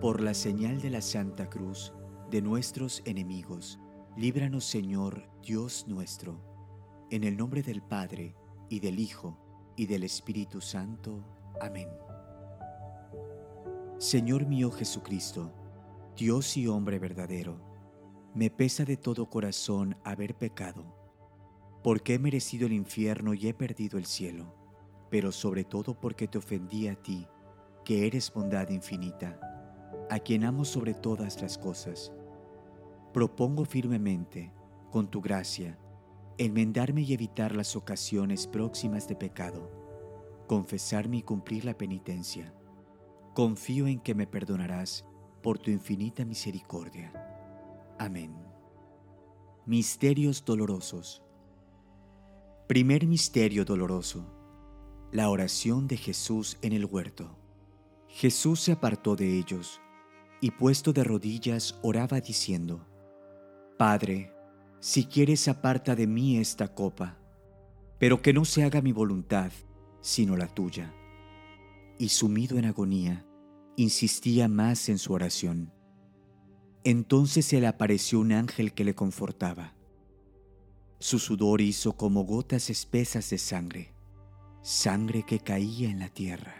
Por la señal de la Santa Cruz de nuestros enemigos, líbranos Señor Dios nuestro, en el nombre del Padre, y del Hijo, y del Espíritu Santo. Amén. Señor mío Jesucristo, Dios y hombre verdadero, me pesa de todo corazón haber pecado, porque he merecido el infierno y he perdido el cielo, pero sobre todo porque te ofendí a ti, que eres bondad infinita, a quien amo sobre todas las cosas. Propongo firmemente, con tu gracia, enmendarme y evitar las ocasiones próximas de pecado, confesarme y cumplir la penitencia. Confío en que me perdonarás por tu infinita misericordia. Amén. Misterios dolorosos. Primer misterio doloroso. La oración de Jesús en el huerto. Jesús se apartó de ellos y puesto de rodillas oraba diciendo, Padre, si quieres aparta de mí esta copa, pero que no se haga mi voluntad, sino la tuya. Y sumido en agonía, insistía más en su oración. Entonces se le apareció un ángel que le confortaba. Su sudor hizo como gotas espesas de sangre, sangre que caía en la tierra.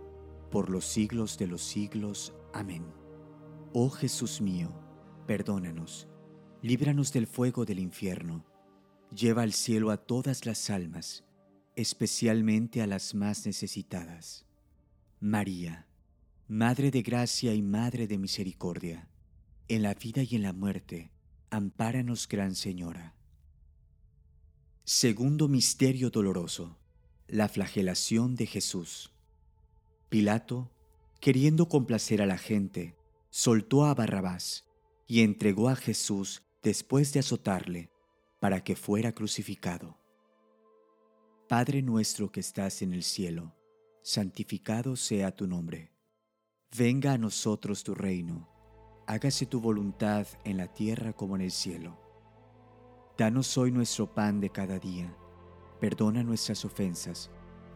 por los siglos de los siglos. Amén. Oh Jesús mío, perdónanos, líbranos del fuego del infierno, lleva al cielo a todas las almas, especialmente a las más necesitadas. María, Madre de gracia y Madre de misericordia, en la vida y en la muerte, ampáranos, Gran Señora. Segundo Misterio Doloroso, la flagelación de Jesús. Pilato, queriendo complacer a la gente, soltó a Barrabás y entregó a Jesús después de azotarle para que fuera crucificado. Padre nuestro que estás en el cielo, santificado sea tu nombre. Venga a nosotros tu reino, hágase tu voluntad en la tierra como en el cielo. Danos hoy nuestro pan de cada día, perdona nuestras ofensas,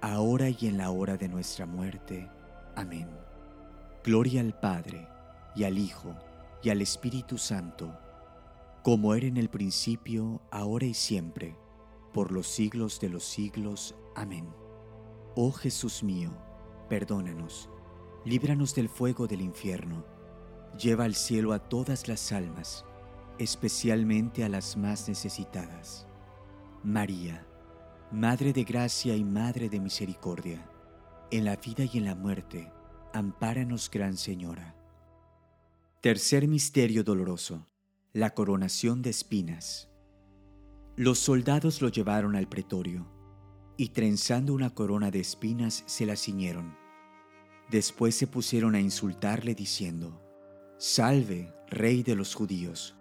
ahora y en la hora de nuestra muerte. Amén. Gloria al Padre, y al Hijo, y al Espíritu Santo, como era en el principio, ahora y siempre, por los siglos de los siglos. Amén. Oh Jesús mío, perdónanos, líbranos del fuego del infierno, lleva al cielo a todas las almas, especialmente a las más necesitadas. María, Madre de gracia y Madre de misericordia, en la vida y en la muerte, ampáranos, Gran Señora. Tercer Misterio Doloroso, la coronación de espinas. Los soldados lo llevaron al pretorio, y trenzando una corona de espinas se la ciñeron. Después se pusieron a insultarle diciendo, Salve, Rey de los judíos,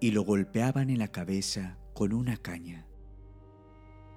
y lo golpeaban en la cabeza con una caña.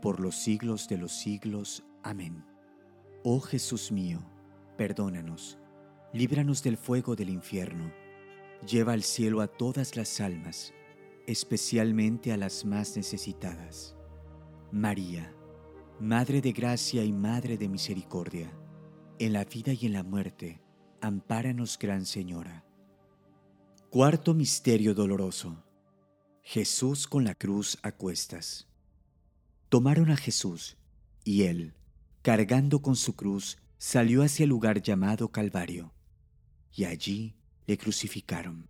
por los siglos de los siglos. Amén. Oh Jesús mío, perdónanos, líbranos del fuego del infierno, lleva al cielo a todas las almas, especialmente a las más necesitadas. María, Madre de Gracia y Madre de Misericordia, en la vida y en la muerte, ampáranos, Gran Señora. Cuarto Misterio Doloroso. Jesús con la cruz a cuestas. Tomaron a Jesús, y él, cargando con su cruz, salió hacia el lugar llamado Calvario, y allí le crucificaron.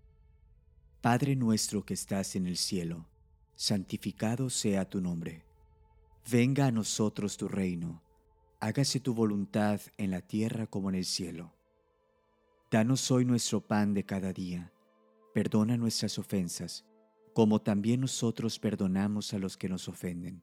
Padre nuestro que estás en el cielo, santificado sea tu nombre. Venga a nosotros tu reino, hágase tu voluntad en la tierra como en el cielo. Danos hoy nuestro pan de cada día. Perdona nuestras ofensas, como también nosotros perdonamos a los que nos ofenden.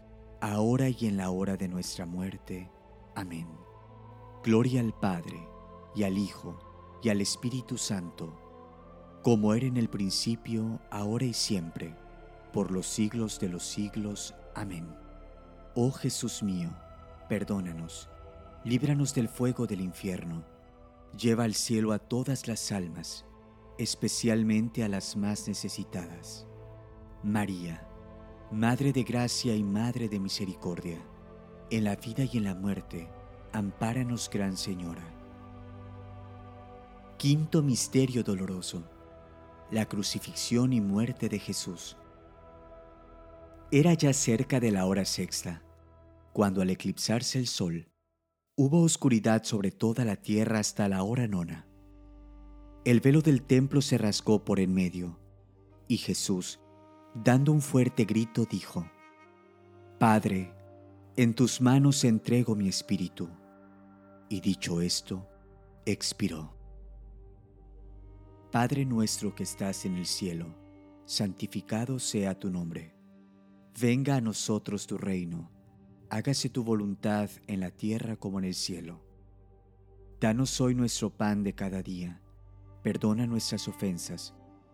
ahora y en la hora de nuestra muerte. Amén. Gloria al Padre, y al Hijo, y al Espíritu Santo, como era en el principio, ahora y siempre, por los siglos de los siglos. Amén. Oh Jesús mío, perdónanos, líbranos del fuego del infierno, lleva al cielo a todas las almas, especialmente a las más necesitadas. María, Madre de gracia y Madre de misericordia, en la vida y en la muerte, ampáranos, Gran Señora. Quinto Misterio Doloroso. La crucifixión y muerte de Jesús. Era ya cerca de la hora sexta, cuando al eclipsarse el sol, hubo oscuridad sobre toda la tierra hasta la hora nona. El velo del templo se rasgó por en medio, y Jesús, dando un fuerte grito, dijo, Padre, en tus manos entrego mi espíritu. Y dicho esto, expiró. Padre nuestro que estás en el cielo, santificado sea tu nombre. Venga a nosotros tu reino, hágase tu voluntad en la tierra como en el cielo. Danos hoy nuestro pan de cada día, perdona nuestras ofensas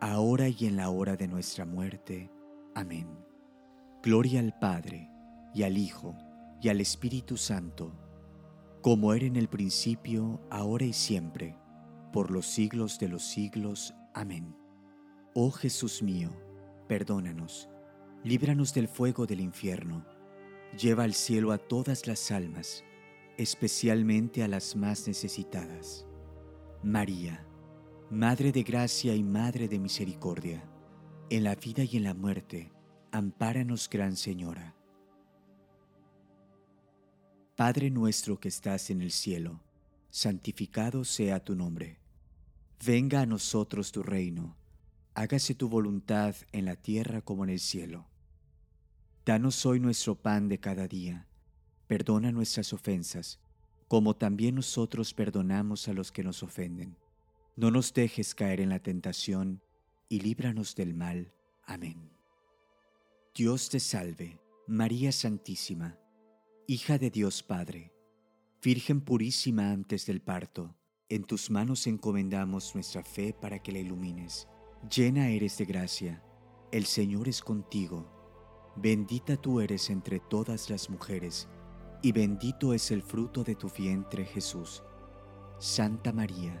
ahora y en la hora de nuestra muerte. Amén. Gloria al Padre, y al Hijo, y al Espíritu Santo, como era en el principio, ahora y siempre, por los siglos de los siglos. Amén. Oh Jesús mío, perdónanos, líbranos del fuego del infierno, lleva al cielo a todas las almas, especialmente a las más necesitadas. María, Madre de Gracia y Madre de Misericordia, en la vida y en la muerte, ampáranos, Gran Señora. Padre nuestro que estás en el cielo, santificado sea tu nombre. Venga a nosotros tu reino, hágase tu voluntad en la tierra como en el cielo. Danos hoy nuestro pan de cada día, perdona nuestras ofensas, como también nosotros perdonamos a los que nos ofenden. No nos dejes caer en la tentación, y líbranos del mal. Amén. Dios te salve, María Santísima Hija de Dios Padre, Virgen purísima antes del parto, en tus manos encomendamos nuestra fe para que la ilumines. Llena eres de gracia, el Señor es contigo. Bendita tú eres entre todas las mujeres, y bendito es el fruto de tu vientre Jesús. Santa María,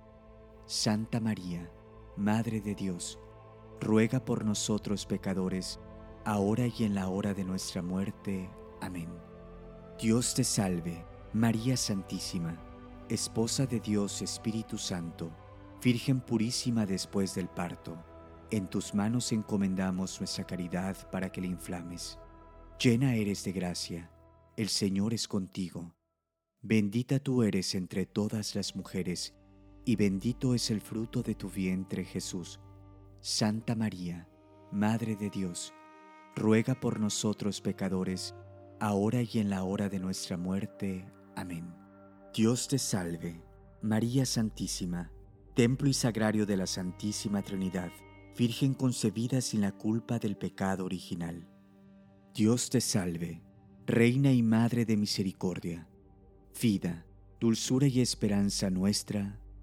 Santa María, Madre de Dios, ruega por nosotros pecadores, ahora y en la hora de nuestra muerte. Amén. Dios te salve, María Santísima, Esposa de Dios Espíritu Santo, Virgen purísima después del parto. En tus manos encomendamos nuestra caridad para que la inflames. Llena eres de gracia, el Señor es contigo. Bendita tú eres entre todas las mujeres, y bendito es el fruto de tu vientre Jesús. Santa María, Madre de Dios, ruega por nosotros pecadores, ahora y en la hora de nuestra muerte. Amén. Dios te salve, María Santísima, templo y sagrario de la Santísima Trinidad, Virgen concebida sin la culpa del pecado original. Dios te salve, Reina y Madre de Misericordia, vida, dulzura y esperanza nuestra,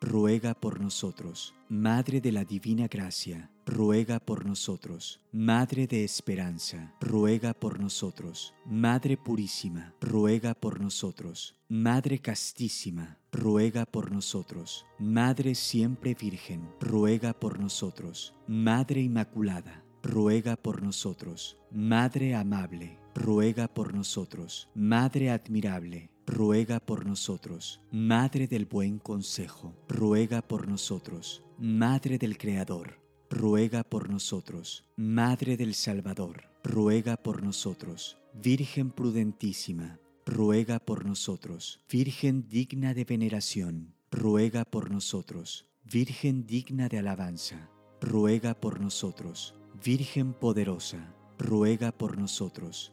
ruega por nosotros. Madre de la Divina Gracia, ruega por nosotros. Madre de Esperanza, ruega por nosotros. Madre Purísima, ruega por nosotros. Madre Castísima, ruega por nosotros. Madre Siempre Virgen, ruega por nosotros. Madre Inmaculada, ruega por nosotros. Madre Amable, ruega por nosotros. Madre Admirable, ruega por nosotros. Madre del buen consejo, ruega por nosotros. Madre del Creador, ruega por nosotros. Madre del Salvador, ruega por nosotros. Virgen prudentísima, ruega por nosotros. Virgen digna de veneración, ruega por nosotros. Virgen digna de alabanza, ruega por nosotros. Virgen poderosa, ruega por nosotros.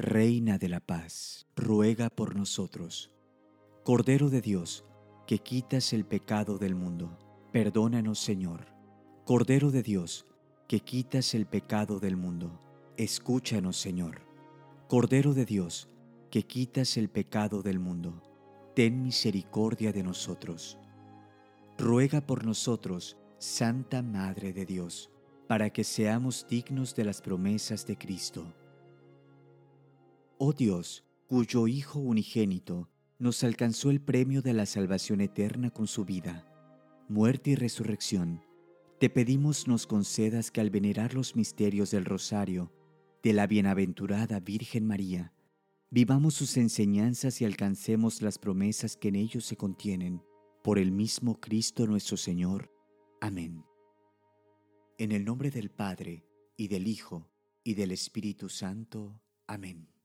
Reina de la paz, ruega por nosotros. Cordero de Dios, que quitas el pecado del mundo, perdónanos Señor. Cordero de Dios, que quitas el pecado del mundo, escúchanos Señor. Cordero de Dios, que quitas el pecado del mundo, ten misericordia de nosotros. Ruega por nosotros, Santa Madre de Dios, para que seamos dignos de las promesas de Cristo. Oh Dios, cuyo Hijo unigénito, nos alcanzó el premio de la salvación eterna con su vida, muerte y resurrección, te pedimos nos concedas que al venerar los misterios del rosario de la bienaventurada Virgen María, vivamos sus enseñanzas y alcancemos las promesas que en ellos se contienen, por el mismo Cristo nuestro Señor. Amén. En el nombre del Padre, y del Hijo, y del Espíritu Santo. Amén.